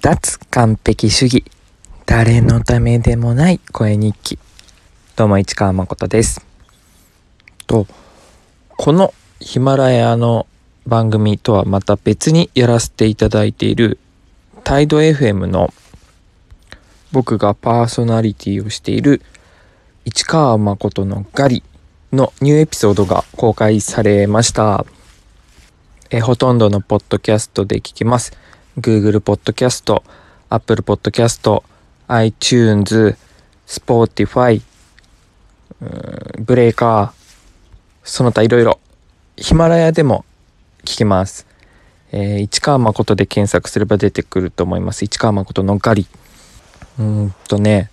脱完璧主義誰のためでもない声日記どうも市川誠ですとこのヒマラヤの番組とはまた別にやらせていただいているタイド FM の僕がパーソナリティをしている市川誠のガリのニューエピソードが公開されました。えほとんどのポッドキャストで聞きます。Google ポッドキャスト、Apple ポッドキャスト、iTunes、Spotify、ブレーカー、その他いろいろ、ヒマラヤでも聞けます。えー、市川誠で検索すれば出てくると思います。市川誠のガリ。うんとね、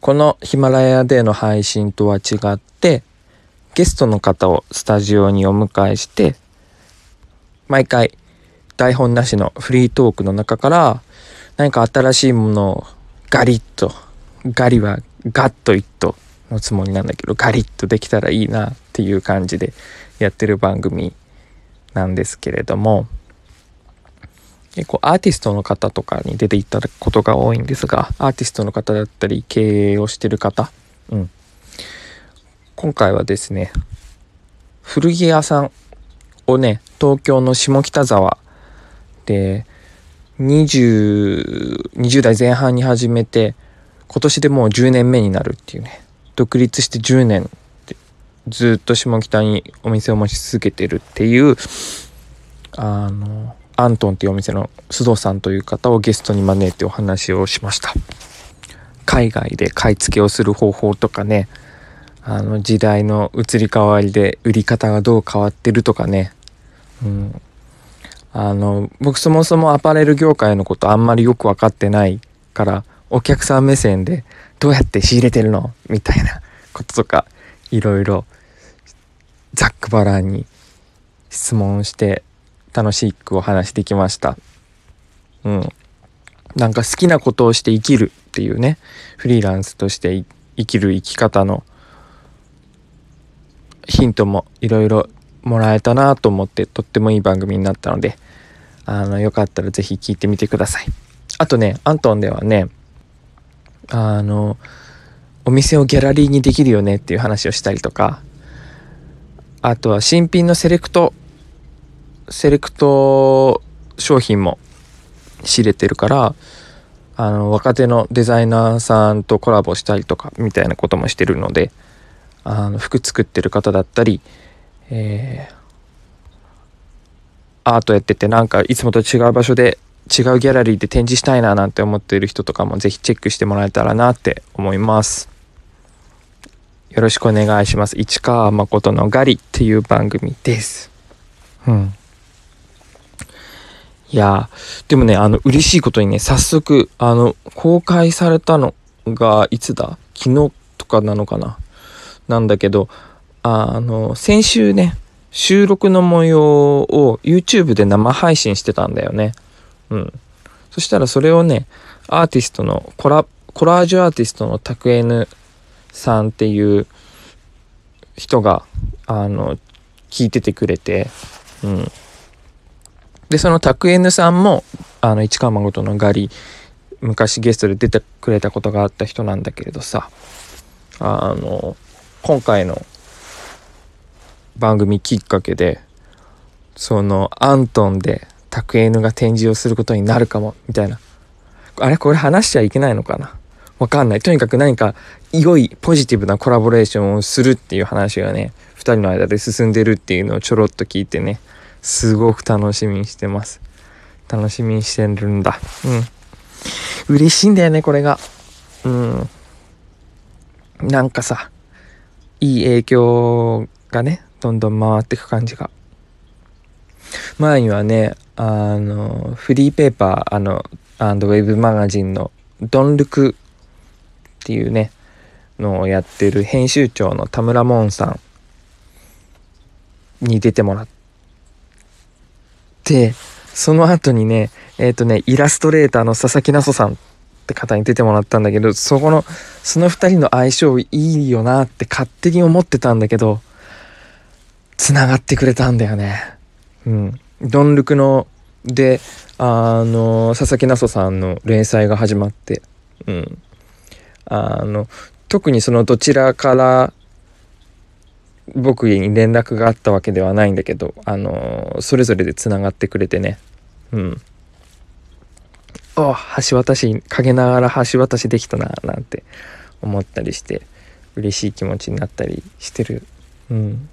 このヒマラヤでの配信とは違って、ゲストの方をスタジオにお迎えして、毎回台本なしのフリートークの中から何か新しいものをガリッとガリはガッとイッとのつもりなんだけどガリッとできたらいいなっていう感じでやってる番組なんですけれども結構アーティストの方とかに出ていただくことが多いんですがアーティストの方だったり経営をしてる方、うん、今回はですね古着屋さんをね東京の下北沢で 20, 20代前半に始めて今年でもう10年目になるっていうね。独立して10年ずっと下北にお店を持ち続けてるっていうあのアントンっていうお店の須藤さんという方をゲストに招いてお話をしました。海外で買い付けをする方法とかねあの時代の移り変わりで売り方がどう変わってるとかね。うん、あの僕そもそもアパレル業界のことあんまりよく分かってないからお客さん目線でどうやって仕入れてるの？みたいな こととかいろいろざっくばらんに質問して楽しくお話できました。うん。なんか好きなことをして生きるっていうねフリーランスとして生きる生き方のヒントもいろいろもらえたなと思ってとってもいい番組になったのであのよかったら是非聞いてみてください。あとねアントンではねあのお店をギャラリーにできるよねっていう話をしたりとかあとは新品のセレクトセレクト商品も仕入れてるからあの若手のデザイナーさんとコラボしたりとかみたいなこともしてるのであの服作ってる方だったりえー、アートやっててなんかいつもと違う場所で違うギャラリーで展示したいななんて思っている人とかもぜひチェックしてもらえたらなって思います。よろしくお願いします。市川誠のガリっていう番組です。うん。いやでもね、あの、嬉しいことにね、早速、あの、公開されたのが、いつだ？昨日とかなのかな？なんだけど、あの、先週ね、収録の模様を YouTube で生配信してたんだよね。うん。そしたらそれをね、アーティストのコラ、コラージュアーティストのタクエヌさんっていう人が、あの、聞いててくれて、うん。で、そのタクエヌさんも、あの、市川誠のガリ、昔ゲストで出てくれたことがあった人なんだけれどさ、あの、今回の番組きっかけでそのアントンでタクエヌが展示をすることになるかもみたいな。あれ？これ話しちゃいけないのかな？わかんない。とにかく何か良いポジティブなコラボレーションをするっていう話がね2人の間で進んでるっていうのをちょろっと聞いてねすごく楽しみにしてます。楽しみにしてるんだ。うん。嬉しいんだよねこれが。うん。なんかさいい影響がねどんどん回っていく感じが。前にはねあのフリーペーパーあのアンドウェブマガジンのドンルクっていうねのをやってる編集長の田村門さんに出てもらってその後にねえっ、ー、とねイラストレーターの佐々木那蘇さんって方に出てもらったんだけどそこのその2人の相性いいよなって勝手に思ってたんだけど繋がってくれたんだよね。うん。ドンルクのであの佐々木那須さんの連載が始まって。うん。あの特にそのどちらから僕に連絡があったわけではないんだけどあのそれぞれでつながってくれてね。うん。あ橋渡し陰ながら橋渡しできたななんて思ったりして嬉しい気持ちになったりしてる。うん。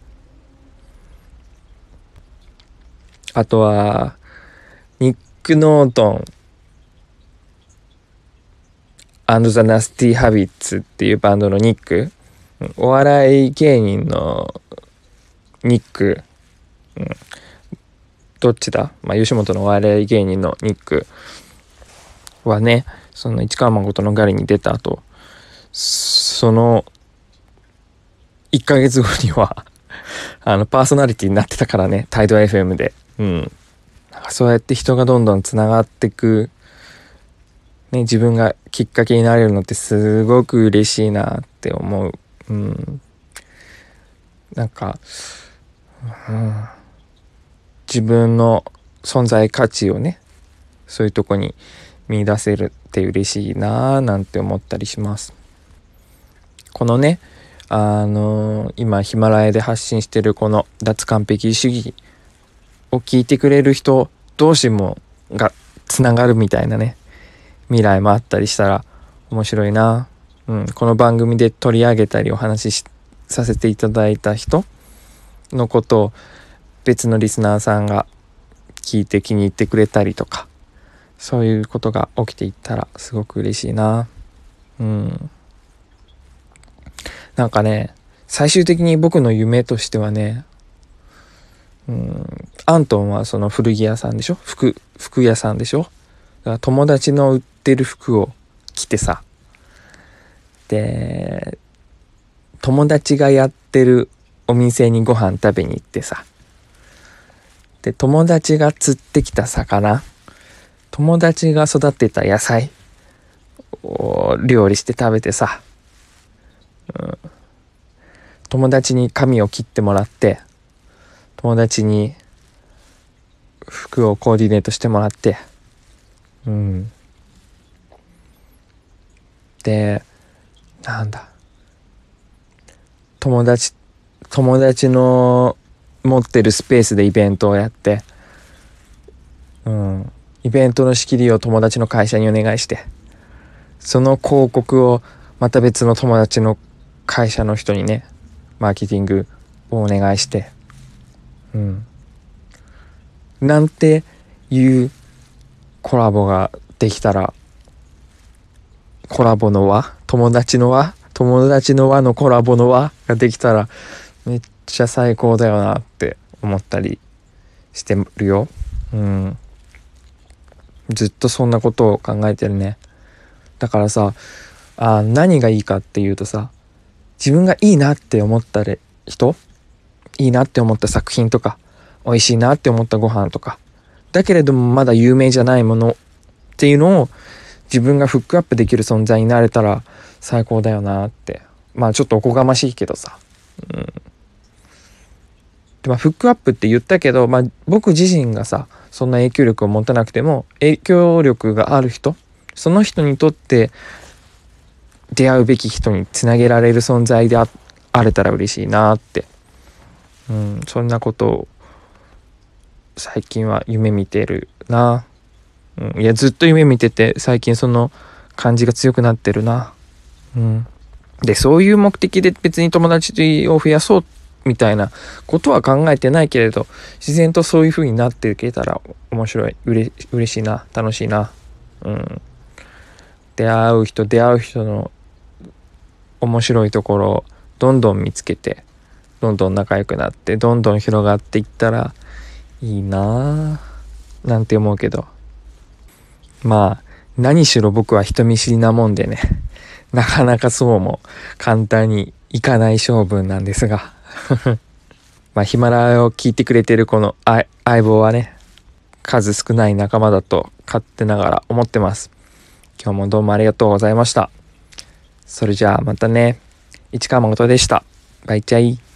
あとはニック・ノートン。And the Nasty Habits っていうバンドのニック。お笑い芸人のニック、どっちだ？まあ吉本のお笑い芸人のニック。はねその市川誠のガリに出た後その1ヶ月後にはあのパーソナリティになってたからねタイド FM で。うん。そうやって人がどんどんつながってくね自分がきっかけになれるのってすごく嬉しいなって思う。うん。なんか、うん、自分の存在価値をねそういうとこに見出せるって嬉しいなーなんて思ったりします。このねあのー、今ヒマラヤで発信してるこの脱完璧主義を聞いてくれる人同士もがつながるみたいなね未来もあったりしたら面白いな、うん、この番組で取り上げたりお話しさせていただいた人のことを別のリスナーさんが聞いて気に入ってくれたりとかそういうことが起きていったらすごく嬉しいな。うん。なんかね、最終的に僕の夢としてはね、うん、アントンはその古着屋さんでしょ？服、服屋さんでしょ？友達の売ってる服を着てさ、で、友達がやってるお店にご飯食べに行ってさ、で、友達が釣ってきた魚、友達が育てた野菜を料理して食べてさ、うん、友達に髪を切ってもらって。友達に服をコーディネートしてもらって。うん。でなんだ。友達友達の持ってるスペースでイベントをやって。うん。イベントの仕切りを友達の会社にお願いして。その広告をまた別の友達の会社の人にねマーケティングをお願いしてなんていうコラボができたらコラボの輪？友達の輪？友達の輪のコラボの輪ができたらめっちゃ最高だよなって思ったりしてるよ。うん。ずっとそんなことを考えてるね。だからさ、あ何がいいかっていうとさ、自分がいいなって思った人？いいなって思った作品とか、美味しいなって思ったご飯とか、だけれどもまだ有名じゃないものっていうのを自分がフックアップできる存在になれたら最高だよなって。まあちょっとおこがましいけどさ。うん。でまあフックアップって言ったけど、まあ僕自身がさ、そんな影響力を持たなくても影響力がある人その人にとって出会うべき人につなげられる存在であれたら嬉しいなって、うん、そんなことを最近は夢見てるな、うん、いやずっと夢見てて最近その感じが強くなってるな、うん、でそういう目的で別に友達を増やそうみたいなことは考えてないけれど自然とそういう風になっていけたら面白い。うれ嬉しいな。楽しいな。うん。出会う人出会う人の面白いところをどんどん見つけてどんどん仲良くなってどんどん広がっていったらいいなぁなんて思うけどまあ何しろ僕は人見知りなもんでね なかなかそうも簡単にいかない性分なんですが まあ、ヒマラヤを聞いてくれてるこの相棒はね、数少ない仲間だと勝手ながら思ってます。今日もどうもありがとうございました。それじゃあまたね。市川誠でした。バイチャイ。